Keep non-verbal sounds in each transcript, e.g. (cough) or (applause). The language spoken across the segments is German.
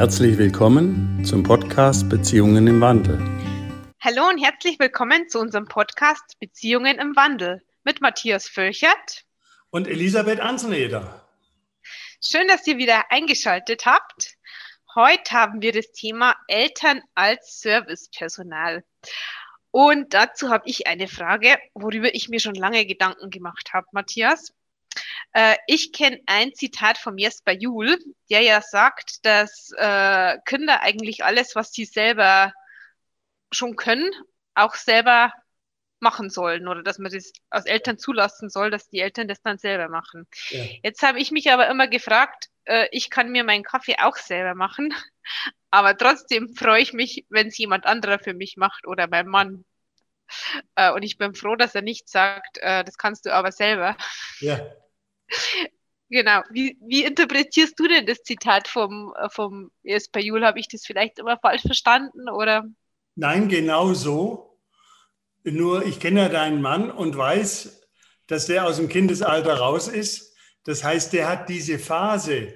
Herzlich willkommen zum Podcast Beziehungen im Wandel. Hallo und herzlich willkommen zu unserem Podcast Beziehungen im Wandel mit Matthias Völchert und Elisabeth Anseneder. Schön, dass ihr wieder eingeschaltet habt. Heute haben wir das Thema Eltern als Servicepersonal. Und dazu habe ich eine Frage, worüber ich mir schon lange Gedanken gemacht habe, Matthias. Äh, ich kenne ein Zitat von Jesper Juhl, der ja sagt, dass äh, Kinder eigentlich alles, was sie selber schon können, auch selber machen sollen oder dass man das als Eltern zulassen soll, dass die Eltern das dann selber machen. Ja. Jetzt habe ich mich aber immer gefragt, äh, ich kann mir meinen Kaffee auch selber machen, (laughs) aber trotzdem freue ich mich, wenn es jemand anderer für mich macht oder mein Mann. Äh, und ich bin froh, dass er nicht sagt, äh, das kannst du aber selber. Ja. Genau. Wie, wie interpretierst du denn das Zitat vom, äh, vom Jesper Juhl? Habe ich das vielleicht immer falsch verstanden? Oder? Nein, genau so. Nur ich kenne ja deinen Mann und weiß, dass der aus dem Kindesalter raus ist. Das heißt, der hat diese Phase,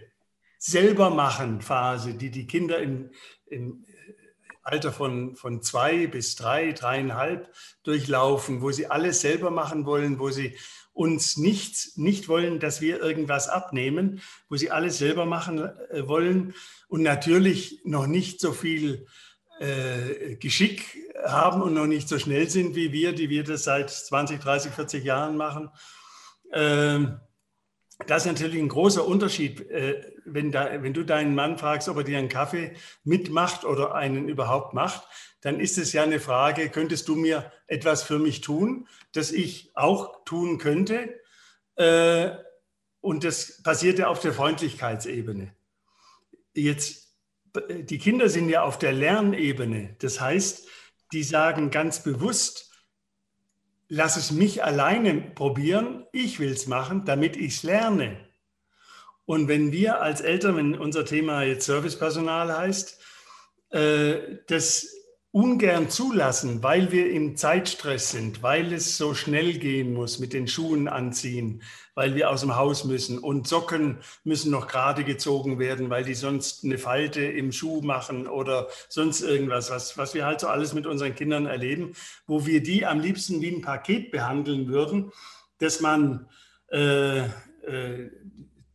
selber machen Phase, die die Kinder im, im Alter von, von zwei bis drei, dreieinhalb durchlaufen, wo sie alles selber machen wollen, wo sie uns nicht, nicht wollen, dass wir irgendwas abnehmen, wo sie alles selber machen äh, wollen und natürlich noch nicht so viel äh, Geschick haben und noch nicht so schnell sind wie wir, die wir das seit 20, 30, 40 Jahren machen. Ähm, das ist natürlich ein großer Unterschied, äh, wenn, da, wenn du deinen Mann fragst, ob er dir einen Kaffee mitmacht oder einen überhaupt macht, dann ist es ja eine Frage, könntest du mir etwas für mich tun, das ich auch tun könnte? Äh, und das passiert ja auf der Freundlichkeitsebene. Jetzt, die Kinder sind ja auf der Lernebene. Das heißt, die sagen ganz bewusst, lass es mich alleine probieren, ich will es machen, damit ich es lerne. Und wenn wir als Eltern, wenn unser Thema jetzt Servicepersonal heißt, äh, das ungern zulassen, weil wir im Zeitstress sind, weil es so schnell gehen muss mit den Schuhen anziehen, weil wir aus dem Haus müssen und Socken müssen noch gerade gezogen werden, weil die sonst eine Falte im Schuh machen oder sonst irgendwas, was, was wir halt so alles mit unseren Kindern erleben, wo wir die am liebsten wie ein Paket behandeln würden, dass man äh, äh,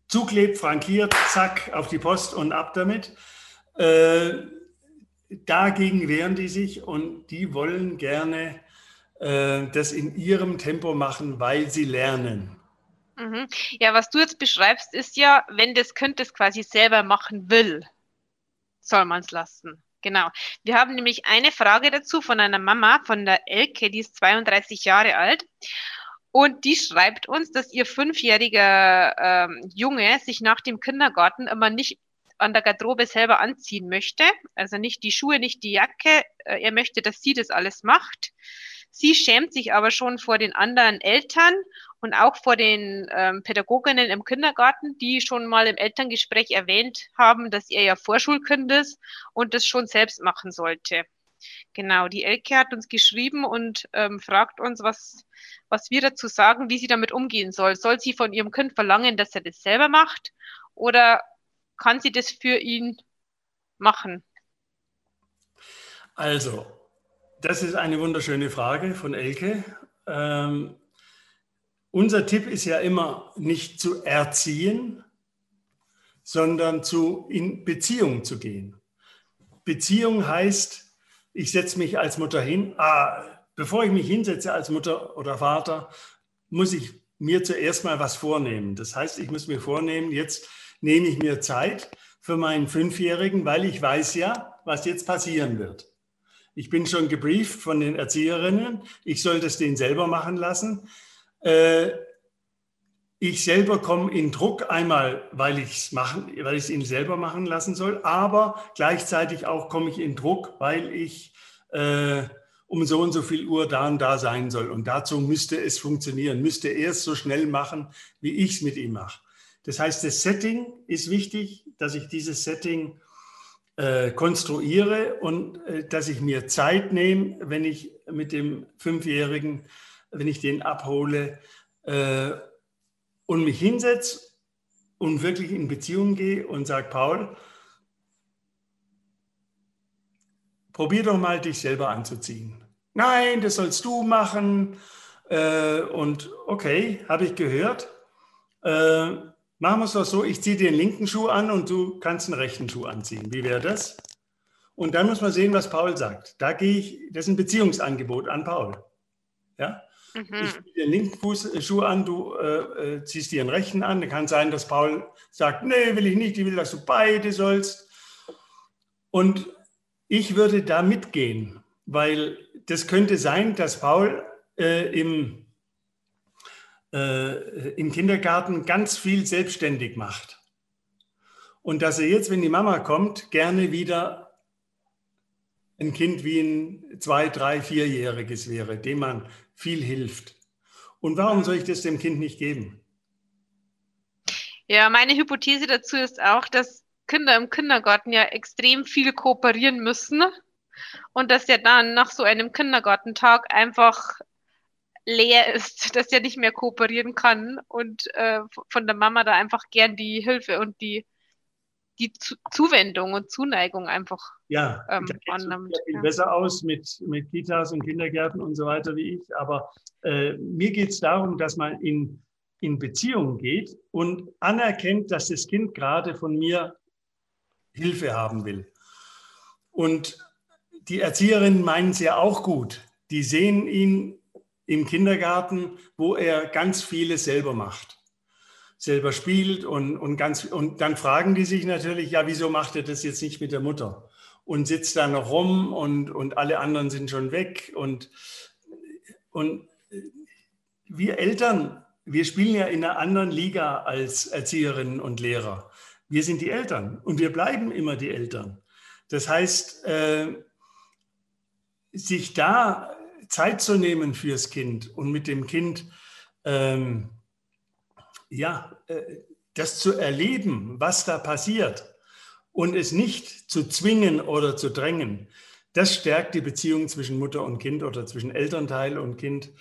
zuklebt, frankiert, zack, auf die Post und ab damit. Äh, dagegen wehren die sich und die wollen gerne äh, das in ihrem Tempo machen, weil sie lernen. Mhm. Ja, was du jetzt beschreibst, ist ja, wenn das Kind es quasi selber machen will, soll man es lassen. Genau. Wir haben nämlich eine Frage dazu von einer Mama, von der Elke, die ist 32 Jahre alt. Und die schreibt uns, dass ihr fünfjähriger ähm, Junge sich nach dem Kindergarten immer nicht an der Garderobe selber anziehen möchte. Also nicht die Schuhe, nicht die Jacke. Äh, er möchte, dass sie das alles macht. Sie schämt sich aber schon vor den anderen Eltern und auch vor den ähm, Pädagoginnen im Kindergarten, die schon mal im Elterngespräch erwähnt haben, dass er ja Vorschulkind ist und das schon selbst machen sollte. Genau, die Elke hat uns geschrieben und ähm, fragt uns, was, was wir dazu sagen, wie sie damit umgehen soll. Soll sie von ihrem Kind verlangen, dass er das selber macht? Oder kann sie das für ihn machen? Also, das ist eine wunderschöne Frage von Elke. Ähm, unser Tipp ist ja immer nicht zu erziehen, sondern zu in Beziehung zu gehen. Beziehung heißt, ich setze mich als Mutter hin. Ah, bevor ich mich hinsetze als Mutter oder Vater, muss ich mir zuerst mal was vornehmen. Das heißt, ich muss mir vornehmen, jetzt nehme ich mir Zeit für meinen Fünfjährigen, weil ich weiß ja, was jetzt passieren wird. Ich bin schon gebrieft von den Erzieherinnen, ich soll das denen selber machen lassen. Äh, ich selber komme in Druck, einmal, weil ich es machen, weil ich es ihnen selber machen lassen soll, aber gleichzeitig auch komme ich in Druck, weil ich äh, um so und so viel Uhr da und da sein soll. Und dazu müsste es funktionieren, müsste er es so schnell machen, wie ich es mit ihm mache. Das heißt, das Setting ist wichtig, dass ich dieses Setting äh, konstruiere und äh, dass ich mir Zeit nehme, wenn ich mit dem Fünfjährigen, wenn ich den abhole äh, und mich hinsetze und wirklich in Beziehung gehe und sage, Paul, probier doch mal, dich selber anzuziehen. Nein, das sollst du machen. Äh, und okay, habe ich gehört. Äh, machen wir es doch so, ich ziehe den linken Schuh an und du kannst den rechten Schuh anziehen. Wie wäre das? Und dann muss man sehen, was Paul sagt. Da gehe ich, das ist ein Beziehungsangebot an Paul. Ja? Mhm. Ich ziehe den linken Fußschuh an, du äh, äh, ziehst dir den rechten an. Dann kann sein, dass Paul sagt, nee, will ich nicht, ich will, dass du beide sollst. Und ich würde da mitgehen, weil das könnte sein, dass Paul äh, im, äh, im Kindergarten ganz viel selbstständig macht. Und dass er jetzt, wenn die Mama kommt, gerne wieder ein Kind wie ein zwei, drei, vierjähriges wäre, dem man viel hilft. Und warum soll ich das dem Kind nicht geben? Ja, meine Hypothese dazu ist auch, dass Kinder im Kindergarten ja extrem viel kooperieren müssen und dass der dann nach so einem Kindergartentag einfach leer ist, (laughs) dass er nicht mehr kooperieren kann und äh, von der Mama da einfach gern die Hilfe und die, die Zu Zuwendung und Zuneigung einfach ja, ähm, annimmt. Sieht ja. besser aus mit, mit Kitas und Kindergärten und so weiter wie ich, aber äh, mir geht es darum, dass man in, in Beziehung geht und anerkennt, dass das Kind gerade von mir Hilfe haben will. Und die Erzieherinnen meinen es ja auch gut. Die sehen ihn im Kindergarten, wo er ganz vieles selber macht, selber spielt und, und, ganz, und dann fragen die sich natürlich, ja, wieso macht er das jetzt nicht mit der Mutter? Und sitzt da noch rum und, und alle anderen sind schon weg. Und, und wir Eltern, wir spielen ja in einer anderen Liga als Erzieherinnen und Lehrer. Wir sind die Eltern und wir bleiben immer die Eltern. Das heißt, äh, sich da Zeit zu nehmen fürs Kind und mit dem Kind ähm, ja, äh, das zu erleben, was da passiert und es nicht zu zwingen oder zu drängen, das stärkt die Beziehung zwischen Mutter und Kind oder zwischen Elternteil und Kind.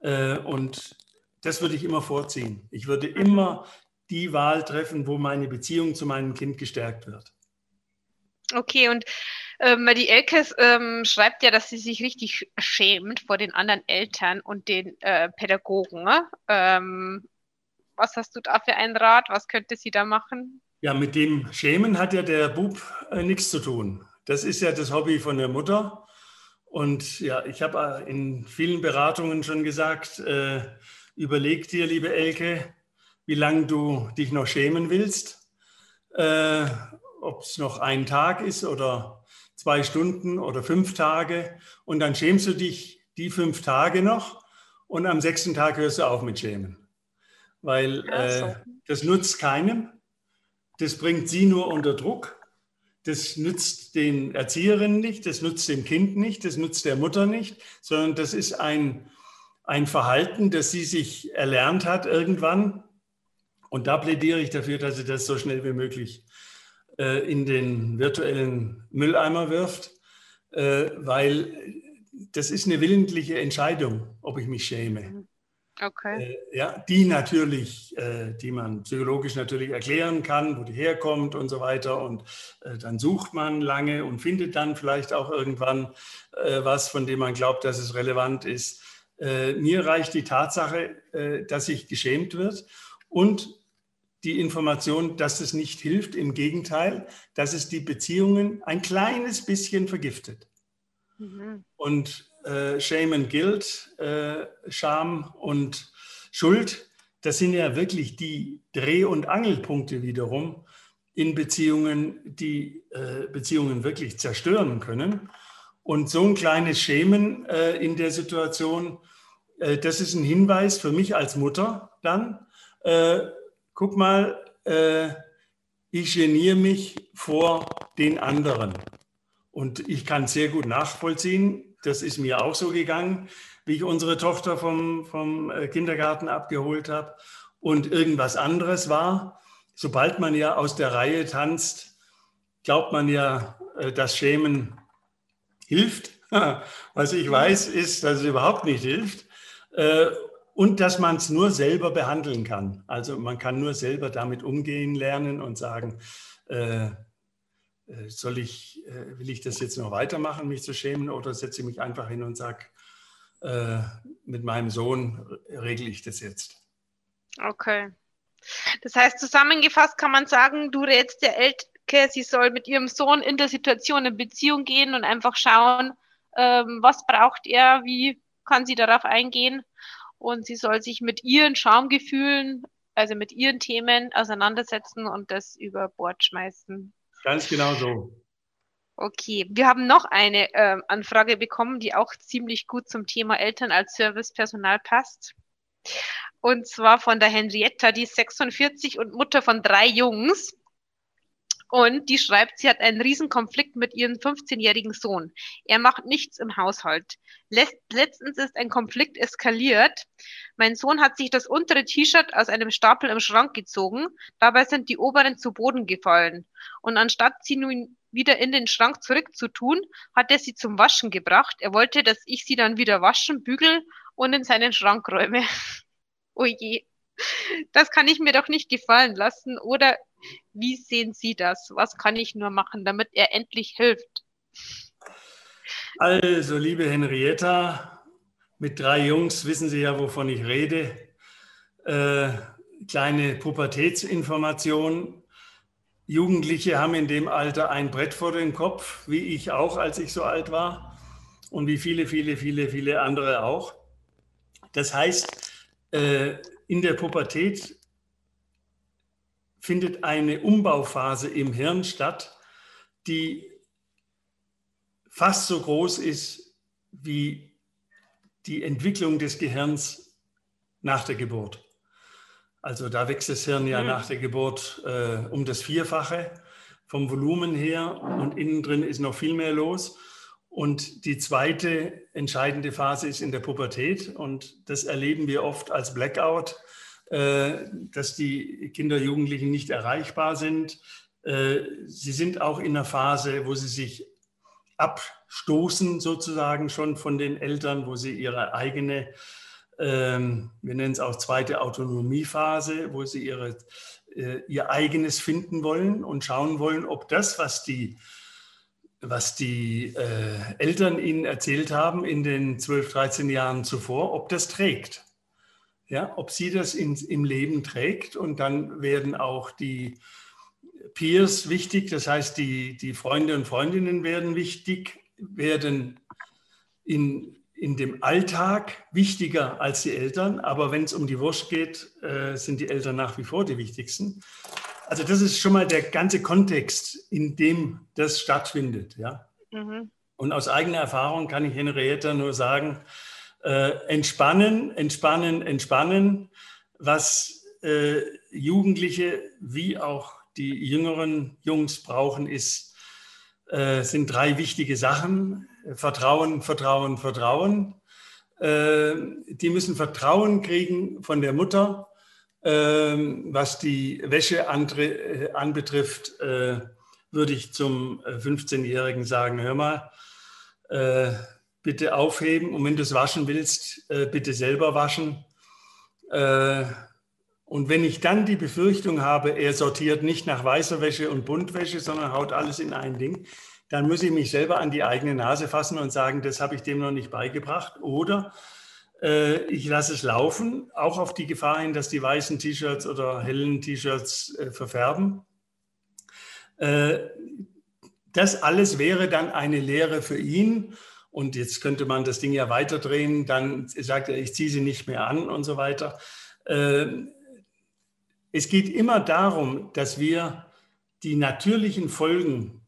Äh, und das würde ich immer vorziehen. Ich würde immer die Wahl treffen, wo meine Beziehung zu meinem Kind gestärkt wird. Okay, und ähm, die Elkes ähm, schreibt ja, dass sie sich richtig schämt vor den anderen Eltern und den äh, Pädagogen. Ne? Ähm, was hast du da für einen Rat? Was könnte sie da machen? Ja, mit dem Schämen hat ja der Bub äh, nichts zu tun. Das ist ja das Hobby von der Mutter. Und ja, ich habe äh, in vielen Beratungen schon gesagt, äh, überleg dir, liebe Elke, wie lange du dich noch schämen willst. Äh, Ob es noch ein Tag ist oder zwei Stunden oder fünf Tage. Und dann schämst du dich die fünf Tage noch und am sechsten Tag hörst du auf mit Schämen. Weil äh, das nutzt keinem. Das bringt sie nur unter Druck. Das nützt den Erzieherinnen nicht, das nützt dem Kind nicht, das nützt der Mutter nicht, sondern das ist ein, ein Verhalten, das sie sich erlernt hat irgendwann und da plädiere ich dafür, dass sie das so schnell wie möglich äh, in den virtuellen Mülleimer wirft, äh, weil das ist eine willentliche Entscheidung, ob ich mich schäme. Okay. Äh, ja, die natürlich, äh, die man psychologisch natürlich erklären kann, wo die herkommt und so weiter. Und äh, dann sucht man lange und findet dann vielleicht auch irgendwann äh, was, von dem man glaubt, dass es relevant ist. mir reicht die Tatsache, dass sich geschämt wird und die Information, dass es nicht hilft. Im Gegenteil, dass es die Beziehungen ein kleines bisschen vergiftet. Mhm. Und äh, Shame and Guilt, äh, Scham und Schuld, das sind ja wirklich die Dreh- und Angelpunkte wiederum in Beziehungen, die äh, Beziehungen wirklich zerstören können. Und so ein kleines Schämen äh, in der Situation, äh, das ist ein Hinweis für mich als Mutter dann, äh, guck mal, äh, ich geniere mich vor den anderen. Und ich kann sehr gut nachvollziehen, das ist mir auch so gegangen, wie ich unsere Tochter vom, vom äh, Kindergarten abgeholt habe und irgendwas anderes war. Sobald man ja aus der Reihe tanzt, glaubt man ja, äh, dass Schämen hilft. (laughs) Was ich weiß, ist, dass es überhaupt nicht hilft. Und dass man es nur selber behandeln kann. Also man kann nur selber damit umgehen lernen und sagen, äh, äh, soll ich, äh, will ich das jetzt noch weitermachen, mich zu schämen, oder setze ich mich einfach hin und sage, äh, mit meinem Sohn regle ich das jetzt. Okay. Das heißt, zusammengefasst kann man sagen, du rätst der Elke, sie soll mit ihrem Sohn in der Situation in Beziehung gehen und einfach schauen, ähm, was braucht er, wie kann sie darauf eingehen und sie soll sich mit ihren Schamgefühlen, also mit ihren Themen auseinandersetzen und das über Bord schmeißen. Ganz genau so. Okay, wir haben noch eine äh, Anfrage bekommen, die auch ziemlich gut zum Thema Eltern als Servicepersonal passt. Und zwar von der Henrietta, die ist 46 und Mutter von drei Jungs. Und die schreibt, sie hat einen Riesenkonflikt mit ihrem 15-jährigen Sohn. Er macht nichts im Haushalt. Letztens ist ein Konflikt eskaliert. Mein Sohn hat sich das untere T-Shirt aus einem Stapel im Schrank gezogen. Dabei sind die oberen zu Boden gefallen. Und anstatt sie nun wieder in den Schrank zurückzutun, hat er sie zum Waschen gebracht. Er wollte, dass ich sie dann wieder waschen, bügeln und in seinen Schrank räume. (laughs) oh je. Das kann ich mir doch nicht gefallen lassen. Oder wie sehen Sie das? Was kann ich nur machen, damit er endlich hilft? Also, liebe Henrietta, mit drei Jungs wissen Sie ja, wovon ich rede. Äh, kleine Pubertätsinformation. Jugendliche haben in dem Alter ein Brett vor dem Kopf, wie ich auch, als ich so alt war und wie viele, viele, viele, viele andere auch. Das heißt, äh, in der Pubertät findet eine Umbauphase im Hirn statt, die fast so groß ist wie die Entwicklung des Gehirns nach der Geburt. Also da wächst das Hirn ja mhm. nach der Geburt äh, um das Vierfache vom Volumen her und innen drin ist noch viel mehr los. Und die zweite entscheidende Phase ist in der Pubertät und das erleben wir oft als Blackout dass die Kinder, Jugendlichen nicht erreichbar sind. Äh, sie sind auch in einer Phase, wo sie sich abstoßen sozusagen schon von den Eltern, wo sie ihre eigene, ähm, wir nennen es auch zweite Autonomiephase, wo sie ihre, äh, ihr eigenes finden wollen und schauen wollen, ob das, was die was die äh, Eltern ihnen erzählt haben in den 12, 13 Jahren zuvor, ob das trägt ja, ob sie das in, im Leben trägt. Und dann werden auch die Peers wichtig, das heißt, die, die Freunde und Freundinnen werden wichtig, werden in, in dem Alltag wichtiger als die Eltern. Aber wenn es um die Wurst geht, äh, sind die Eltern nach wie vor die wichtigsten. Also das ist schon mal der ganze Kontext, in dem das stattfindet. Ja? Mhm. Und aus eigener Erfahrung kann ich Henrietta nur sagen, äh, entspannen, entspannen, entspannen, was äh, Jugendliche wie auch die jüngeren Jungs brauchen, ist, äh, sind drei wichtige Sachen. Vertrauen, Vertrauen, Vertrauen. Äh, die müssen Vertrauen kriegen von der Mutter, ähm, was die Wäsche äh, anbetrifft, äh, würde ich zum 15-Jährigen sagen, hör mal, bitte aufheben und wenn du es waschen willst, äh, bitte selber waschen. Äh, und wenn ich dann die Befürchtung habe, er sortiert nicht nach weißer Wäsche und Buntwäsche, sondern haut alles in ein Ding, dann muss ich mich selber an die eigene Nase fassen und sagen, das habe ich dem noch nicht beigebracht. Oder äh, ich lasse es laufen, auch auf die Gefahr hin, dass die weißen T-Shirts oder hellen T-Shirts äh, verfärben. Äh, das alles wäre dann eine Lehre für ihn und jetzt könnte man das Ding ja weiterdrehen, dann sagt er, ich ziehe sie nicht mehr an und so weiter. Ähm, es geht immer darum, dass wir die natürlichen Folgen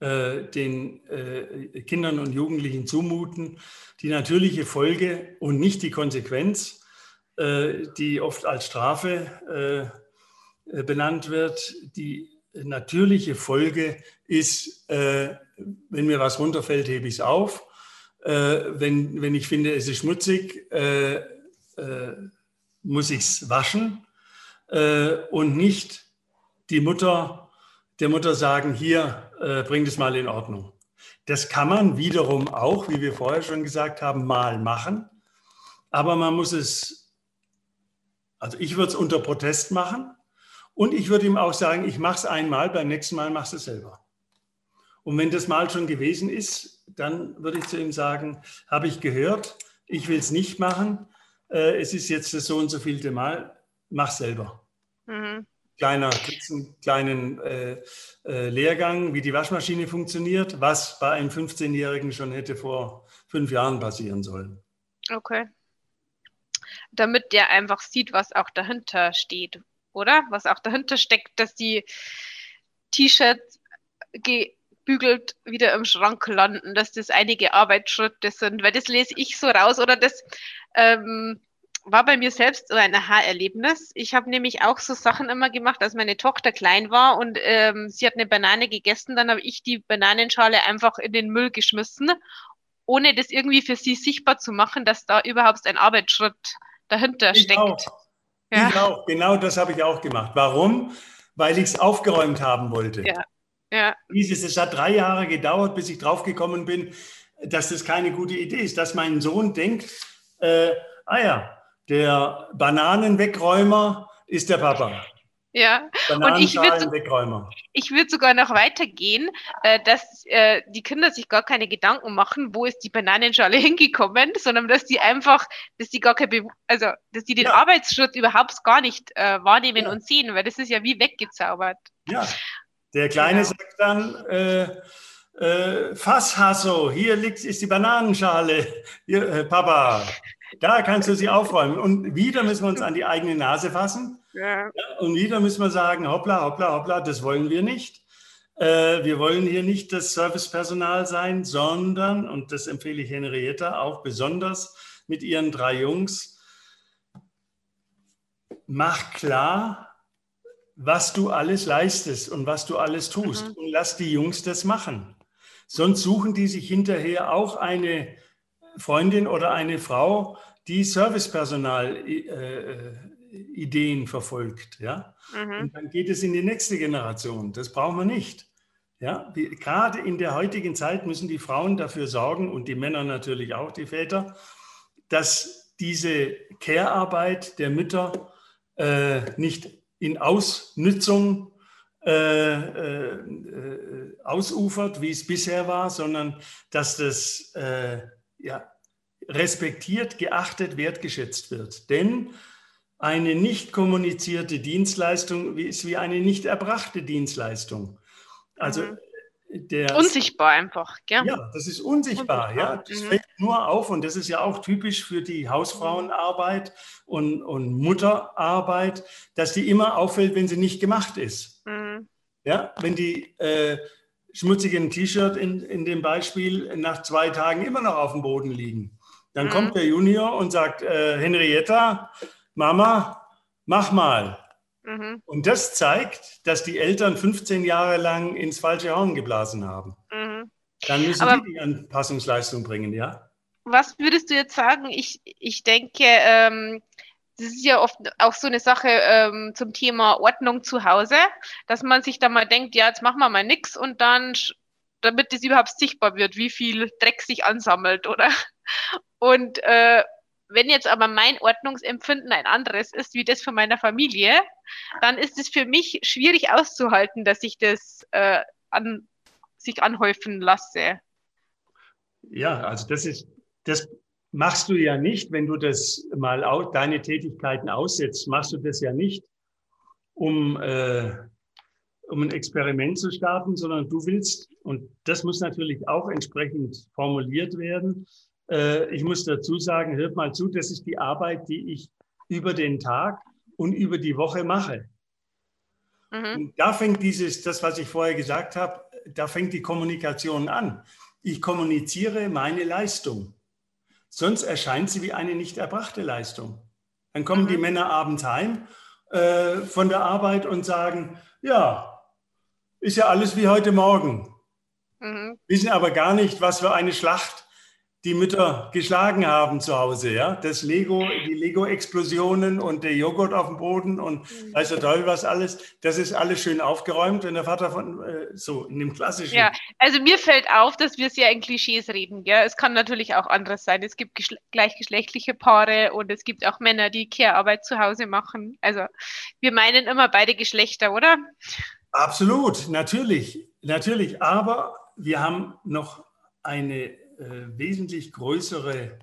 äh, den äh, Kindern und Jugendlichen zumuten, die natürliche Folge und nicht die Konsequenz, äh, die oft als Strafe benannt wird. Die natürliche Folge ist, wenn mir was runterfällt, hebe ich es auf wenn, wenn ich finde, es ist schmutzig, äh, äh, muss ich es waschen äh, und nicht die Mutter, der Mutter sagen, hier, äh, bring das mal in Ordnung. Das kann man wiederum auch, wie wir vorher schon gesagt haben, mal machen, aber man muss es, also ich würde es unter Protest machen und ich würde ihm auch sagen, ich mache es einmal, beim nächsten Mal machst du es selber. Und wenn das mal schon gewesen ist, dann würde ich zu ihm sagen, habe ich gehört, ich will es nicht machen, äh, es ist jetzt das so und so vielte Mal, mach selber. Mhm. Kleiner, einen kleinen äh, äh, Lehrgang, wie die Waschmaschine funktioniert, was bei einem 15-Jährigen schon hätte vor fünf Jahren passieren sollen. Okay. Damit der einfach sieht, was auch dahinter steht, oder? Was auch dahinter steckt, dass die T-Shirts gebügelt wieder im Schrank landen, dass das einige Arbeitsschritte sind, weil das lese ich so raus oder das ähm, war bei mir selbst so ein Aha-Erlebnis. Ich habe nämlich auch so Sachen immer gemacht, als meine Tochter klein war und ähm, sie hat eine Banane gegessen, dann habe ich die Bananenschale einfach in den Müll geschmissen, ohne das irgendwie für sie sichtbar zu machen, dass da überhaupt ein Arbeitsschritt dahinter ich steckt. Auch. Ja. Auch. Genau das habe ich auch gemacht. Warum? Weil ich es aufgeräumt haben wollte. Ja. Ja. Es hat drei Jahre gedauert, bis ich draufgekommen bin, dass das keine gute Idee ist, dass mein Sohn denkt, äh, ah ja, der Bananenwegräumer ist der Papa. Ja, und ich würde ich würd sogar noch weitergehen, äh, dass äh, die Kinder sich gar keine Gedanken machen, wo ist die Bananenschale (laughs) hingekommen, sondern dass die einfach, dass die gar keine, also dass die den ja. Arbeitsschritt überhaupt gar nicht äh, wahrnehmen ja. und sehen, weil das ist ja wie weggezaubert. Ja, der Kleine genau. sagt dann, äh, äh, Fasshasso, hier liegt, ist die Bananenschale, hier, äh, Papa. Da kannst du sie aufräumen. Und wieder müssen wir uns an die eigene Nase fassen. Ja. Und wieder müssen wir sagen, hoppla, hoppla, hoppla, das wollen wir nicht. Äh, wir wollen hier nicht das Servicepersonal sein, sondern, und das empfehle ich Henrietta auch besonders mit ihren drei Jungs, mach klar, was du alles leistest und was du alles tust. Mhm. Und lass die Jungs das machen. Sonst suchen die sich hinterher auch eine Freundin oder eine Frau, die Servicepersonal-Ideen äh, verfolgt. Ja? Mhm. Und dann geht es in die nächste Generation. Das brauchen wir nicht. Ja? Wie, gerade in der heutigen Zeit müssen die Frauen dafür sorgen und die Männer natürlich auch, die Väter, dass diese Care-Arbeit der Mütter äh, nicht in Ausnützung äh, äh, ausufert, wie es bisher war, sondern dass das äh, ja, respektiert, geachtet, wertgeschätzt wird. Denn eine nicht kommunizierte Dienstleistung ist wie eine nicht erbrachte Dienstleistung. Also mhm. Der, unsichtbar einfach, gell? Ja, das ist unsichtbar, unsichtbar. ja. Das mhm. fällt nur auf und das ist ja auch typisch für die Hausfrauenarbeit und, und Mutterarbeit, dass die immer auffällt, wenn sie nicht gemacht ist. Mhm. Ja, wenn die äh, schmutzigen T-Shirt in, in dem Beispiel nach zwei Tagen immer noch auf dem Boden liegen. Dann mhm. kommt der Junior und sagt, äh, Henrietta, Mama, mach mal. Mhm. Und das zeigt, dass die Eltern 15 Jahre lang ins falsche Horn geblasen haben. Mhm. Dann müssen Aber die die Anpassungsleistung bringen, ja? Was würdest du jetzt sagen? Ich, ich denke, ähm, das ist ja oft auch so eine Sache ähm, zum Thema Ordnung zu Hause, dass man sich da mal denkt, ja, jetzt machen wir mal nichts und dann, damit es überhaupt sichtbar wird, wie viel Dreck sich ansammelt, oder? Und äh, wenn jetzt aber mein Ordnungsempfinden ein anderes ist wie das von meiner Familie, dann ist es für mich schwierig auszuhalten, dass ich das äh, an, sich anhäufen lasse. Ja, also das ist, das machst du ja nicht, wenn du das mal au, deine Tätigkeiten aussetzt, machst du das ja nicht, um, äh, um ein Experiment zu starten, sondern du willst, und das muss natürlich auch entsprechend formuliert werden, ich muss dazu sagen, hört mal zu, das ist die Arbeit, die ich über den Tag und über die Woche mache. Mhm. Da fängt dieses, das, was ich vorher gesagt habe, da fängt die Kommunikation an. Ich kommuniziere meine Leistung. Sonst erscheint sie wie eine nicht erbrachte Leistung. Dann kommen mhm. die Männer abends heim äh, von der Arbeit und sagen, ja, ist ja alles wie heute Morgen. Mhm. Wissen aber gar nicht, was für eine Schlacht die Mütter geschlagen haben zu Hause, ja. Das Lego, die Lego-Explosionen und der Joghurt auf dem Boden und mhm. weiß der Teufel was alles, das ist alles schön aufgeräumt, wenn der Vater von äh, so in dem klassischen. Ja, also mir fällt auf, dass wir sehr in Klischees reden, ja. Es kann natürlich auch anderes sein. Es gibt gleichgeschlechtliche Paare und es gibt auch Männer, die Care-Arbeit zu Hause machen. Also wir meinen immer beide Geschlechter, oder? Absolut, natürlich, natürlich. Aber wir haben noch eine wesentlich größere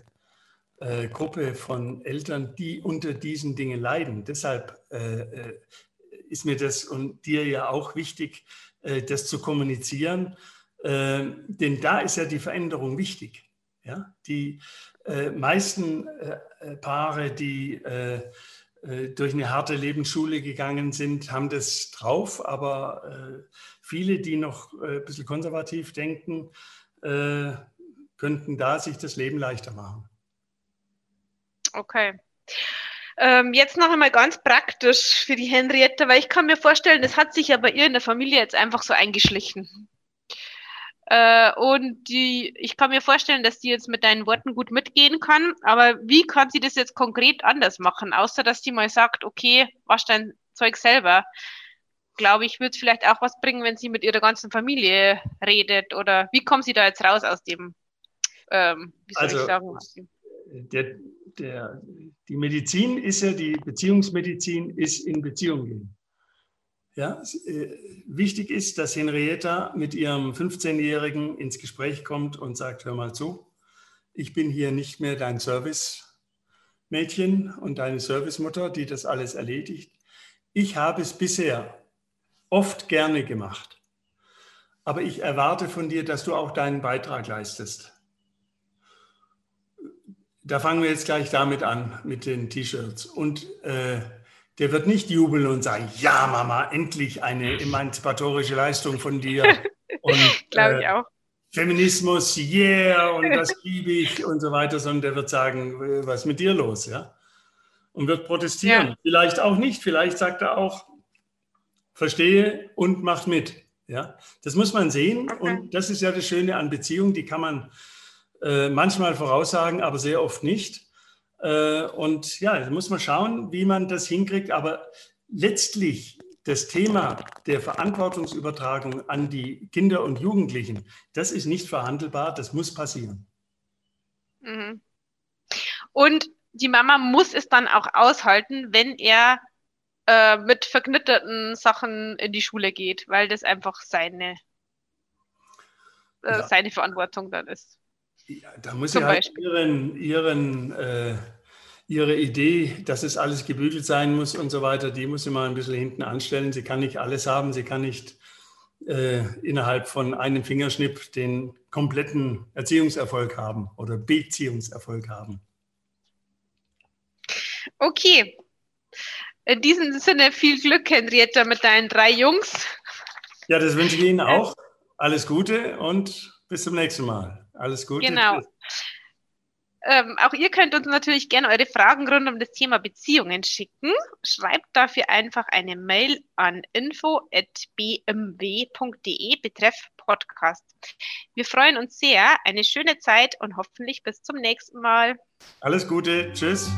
äh, Gruppe von Eltern, die unter diesen Dingen leiden. Deshalb äh, äh ist mir das und dir ja auch wichtig, äh, das zu kommunizieren, äh, denn da ist ja die Veränderung wichtig. Ja? Die meisten Paare, die durch eine harte Lebensschule gegangen sind, haben das drauf, aber viele, die noch ein bisschen konservativ denken, könnten da sich das Leben leichter machen. Okay. Ähm, jetzt noch einmal ganz praktisch für die Henriette, weil ich kann mir vorstellen, das hat sich ja bei ihr in der Familie jetzt einfach so eingeschlichen. Äh, und die, ich kann mir vorstellen, dass die jetzt mit deinen Worten gut mitgehen kann, aber wie kann sie das jetzt konkret anders machen, außer dass die mal sagt, okay, wasch dein Zeug selber. Glaube ich, wird es vielleicht auch was bringen, wenn sie mit ihrer ganzen Familie redet oder wie kommt sie da jetzt raus aus dem, ähm, wie soll also, ich sagen? Der, der, die Medizin ist ja, die Beziehungsmedizin ist in Beziehung gehen. Ja, äh, wichtig ist, dass Henrietta mit ihrem 15-Jährigen ins Gespräch kommt und sagt, hör mal zu, ich bin hier nicht mehr dein Service-Mädchen und deine Servicemutter, die das alles erledigt. Ich habe es bisher oft gerne gemacht, aber ich erwarte von dir, dass du auch deinen Beitrag leistest. Da fangen wir jetzt gleich damit an, mit den T-Shirts. Und äh, der wird nicht jubeln und sagen, ja, Mama, endlich eine emanzipatorische Leistung von dir. (laughs) Und, Glaube ich äh, auch. Feminismus, yeah, und das liebe ich und so weiter, sondern der wird sagen, was ist mit dir los, ja? Und wird protestieren. Ja. Vielleicht auch nicht, vielleicht sagt er auch, verstehe und macht mit. Ja, das muss man sehen okay. und das ist ja das Schöne an Beziehungen, die kann man äh, manchmal voraussagen, aber sehr oft nicht. Äh, und ja, da muss man schauen, wie man das hinkriegt. Aber letztlich das Thema der Verantwortungsübertragung an die Kinder und Jugendlichen, das ist nicht verhandelbar, das muss passieren. Mhm. Und die Mama muss es dann auch aushalten, wenn er äh, mit verknitterten Sachen in die Schule geht, weil das einfach seine, äh, ja. seine Verantwortung dann ist. Ja, da muss sie halt ihren, ihren, äh, ihre Idee, dass es alles gebügelt sein muss und so weiter, die muss sie mal ein bisschen hinten anstellen. Sie kann nicht alles haben, sie kann nicht äh, innerhalb von einem Fingerschnipp den kompletten Erziehungserfolg haben oder Beziehungserfolg haben. Okay. In diesem Sinne viel Glück, Henrietta, mit deinen drei Jungs. Ja, das wünsche ich Ihnen auch. Alles Gute und bis zum nächsten Mal. Alles Gute. Genau. Ähm, auch ihr könnt uns natürlich gerne eure Fragen rund um das Thema Beziehungen schicken. Schreibt dafür einfach eine Mail an info.bmw.de betreff Podcast. Wir freuen uns sehr. Eine schöne Zeit und hoffentlich bis zum nächsten Mal. Alles Gute. Tschüss.